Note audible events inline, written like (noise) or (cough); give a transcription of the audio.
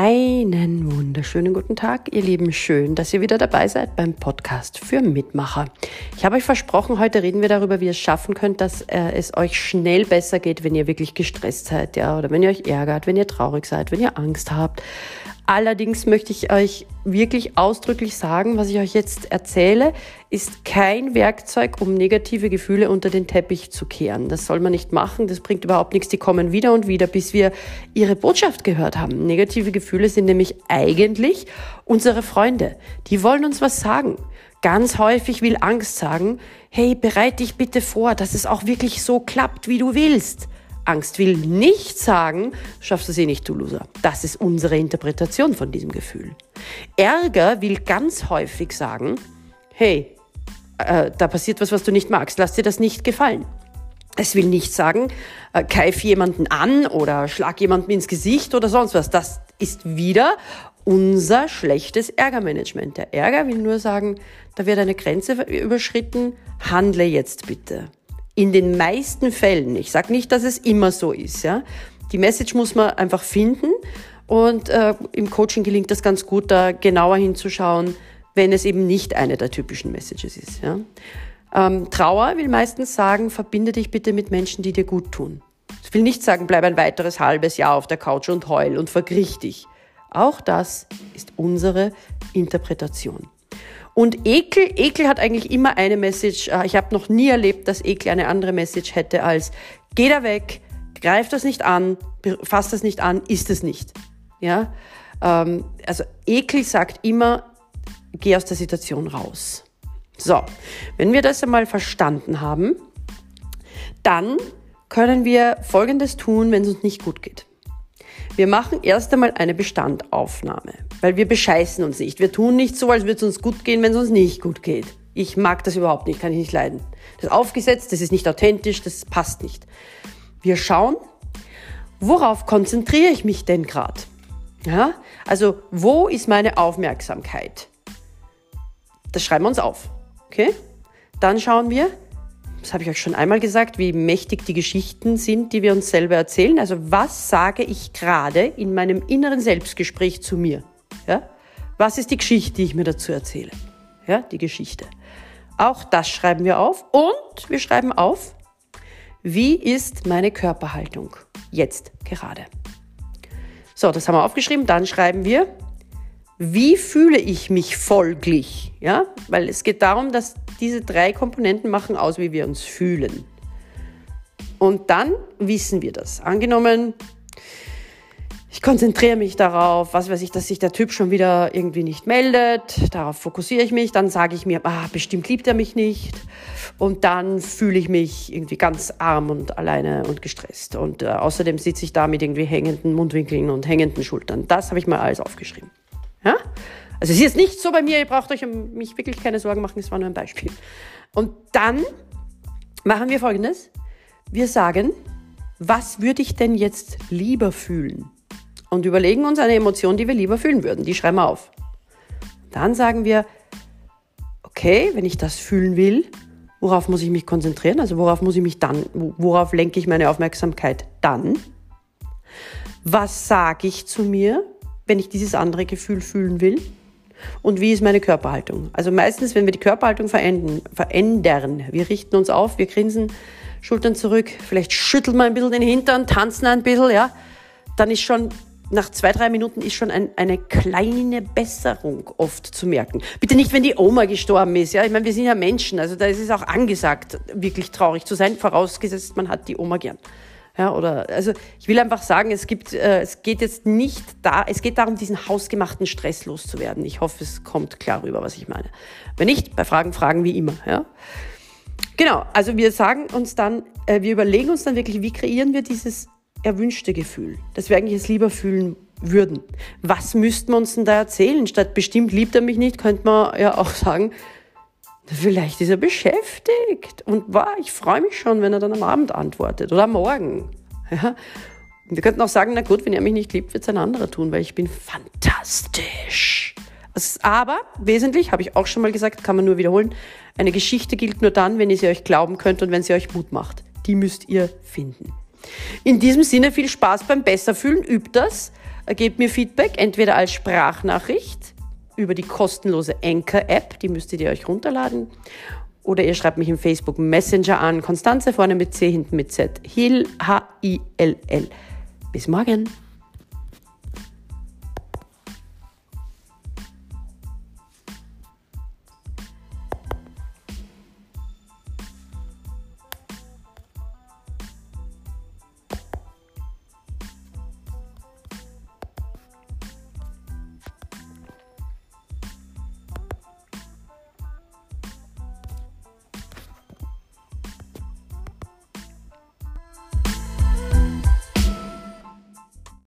Einen wunderschönen guten Tag, ihr Lieben. Schön, dass ihr wieder dabei seid beim Podcast für Mitmacher. Ich habe euch versprochen, heute reden wir darüber, wie ihr es schaffen könnt, dass äh, es euch schnell besser geht, wenn ihr wirklich gestresst seid, ja, oder wenn ihr euch ärgert, wenn ihr traurig seid, wenn ihr Angst habt. Allerdings möchte ich euch wirklich ausdrücklich sagen, was ich euch jetzt erzähle, ist kein Werkzeug, um negative Gefühle unter den Teppich zu kehren. Das soll man nicht machen, das bringt überhaupt nichts. Die kommen wieder und wieder, bis wir ihre Botschaft gehört haben. Negative Gefühle sind nämlich eigentlich unsere Freunde. Die wollen uns was sagen. Ganz häufig will Angst sagen, hey, bereite dich bitte vor, dass es auch wirklich so klappt, wie du willst. Angst will nicht sagen, schaffst du eh nicht, du Loser. Das ist unsere Interpretation von diesem Gefühl. Ärger will ganz häufig sagen, hey, äh, da passiert was, was du nicht magst, lass dir das nicht gefallen. Es will nicht sagen, äh, keif jemanden an oder schlag jemanden ins Gesicht oder sonst was. Das ist wieder unser schlechtes Ärgermanagement. Der Ärger will nur sagen, da wird eine Grenze überschritten, handle jetzt bitte in den meisten Fällen, ich sage nicht, dass es immer so ist, ja, die Message muss man einfach finden und äh, im Coaching gelingt das ganz gut, da genauer hinzuschauen, wenn es eben nicht eine der typischen Messages ist. Ja. Ähm, Trauer will meistens sagen, verbinde dich bitte mit Menschen, die dir gut tun. Das will nicht sagen, bleib ein weiteres halbes Jahr auf der Couch und heul und vergrich dich. Auch das ist unsere Interpretation. Und Ekel, Ekel hat eigentlich immer eine Message. Äh, ich habe noch nie erlebt, dass Ekel eine andere Message hätte als geh da weg, greif das nicht an, fass das nicht an, ist es nicht. Ja, ähm, also Ekel sagt immer, geh aus der Situation raus. So, wenn wir das einmal verstanden haben, dann können wir Folgendes tun, wenn es uns nicht gut geht. Wir machen erst einmal eine Bestandaufnahme, weil wir bescheißen uns nicht. Wir tun nicht so, als würde es uns gut gehen, wenn es uns nicht gut geht. Ich mag das überhaupt nicht, kann ich nicht leiden. Das ist aufgesetzt, das ist nicht authentisch, das passt nicht. Wir schauen, worauf konzentriere ich mich denn gerade? Ja? Also, wo ist meine Aufmerksamkeit? Das schreiben wir uns auf. Okay? Dann schauen wir, das habe ich euch schon einmal gesagt, wie mächtig die Geschichten sind, die wir uns selber erzählen. Also was sage ich gerade in meinem inneren Selbstgespräch zu mir? Ja? Was ist die Geschichte, die ich mir dazu erzähle? Ja, die Geschichte. Auch das schreiben wir auf und wir schreiben auf, wie ist meine Körperhaltung jetzt gerade? So, das haben wir aufgeschrieben. Dann schreiben wir, wie fühle ich mich folglich? Ja, weil es geht darum, dass diese drei Komponenten machen aus, wie wir uns fühlen. Und dann wissen wir das. Angenommen, ich konzentriere mich darauf, was weiß ich, dass sich der Typ schon wieder irgendwie nicht meldet. Darauf fokussiere ich mich. Dann sage ich mir, ah, bestimmt liebt er mich nicht. Und dann fühle ich mich irgendwie ganz arm und alleine und gestresst. Und äh, außerdem sitze ich da mit irgendwie hängenden Mundwinkeln und hängenden Schultern. Das habe ich mal alles aufgeschrieben. Ja? Also es ist jetzt nicht so bei mir, ihr braucht euch um mich wirklich keine Sorgen machen, es war nur ein Beispiel. Und dann machen wir folgendes. Wir sagen, was würde ich denn jetzt lieber fühlen? Und überlegen uns eine Emotion, die wir lieber fühlen würden. Die schreiben wir auf. Dann sagen wir, okay, wenn ich das fühlen will, worauf muss ich mich konzentrieren? Also worauf muss ich mich dann, worauf lenke ich meine Aufmerksamkeit dann? Was sage ich zu mir, wenn ich dieses andere Gefühl fühlen will? Und wie ist meine Körperhaltung? Also meistens, wenn wir die Körperhaltung verändern, verändern, wir richten uns auf, wir grinsen, Schultern zurück, vielleicht schütteln wir ein bisschen den Hintern, tanzen ein bisschen, ja, dann ist schon nach zwei, drei Minuten ist schon ein, eine kleine Besserung oft zu merken. Bitte nicht, wenn die Oma gestorben ist. Ja, ich meine, wir sind ja Menschen, also da ist es auch angesagt, wirklich traurig zu sein, vorausgesetzt, man hat die Oma gern. Ja, oder, also ich will einfach sagen, es gibt, äh, es geht jetzt nicht da, es geht darum, diesen hausgemachten Stress loszuwerden. Ich hoffe, es kommt klar rüber, was ich meine. Wenn nicht, bei Fragen, Fragen wie immer, ja. Genau, also wir sagen uns dann, äh, wir überlegen uns dann wirklich, wie kreieren wir dieses erwünschte Gefühl, das wir eigentlich jetzt lieber fühlen würden. Was müssten wir uns denn da erzählen? Statt bestimmt liebt er mich nicht, könnte man ja auch sagen, Vielleicht ist er beschäftigt. Und wow, ich freue mich schon, wenn er dann am Abend antwortet oder am Morgen. (laughs) Ja? Wir könnten auch sagen, na gut, wenn er mich nicht liebt, wird es ein anderer tun, weil ich bin fantastisch. Aber wesentlich, habe ich auch schon mal gesagt, kann man nur wiederholen, eine Geschichte gilt nur dann, wenn ihr sie euch glauben könnt und wenn sie euch Mut macht. Die müsst ihr finden. In diesem Sinne viel Spaß beim Besserfühlen, übt das. gebt mir Feedback, entweder als Sprachnachricht über die kostenlose Anchor-App, die müsstet ihr euch runterladen, oder ihr schreibt mich im Facebook Messenger an. Konstanze vorne mit C, hinten mit Z. Hill, H-I-L-L. Bis morgen.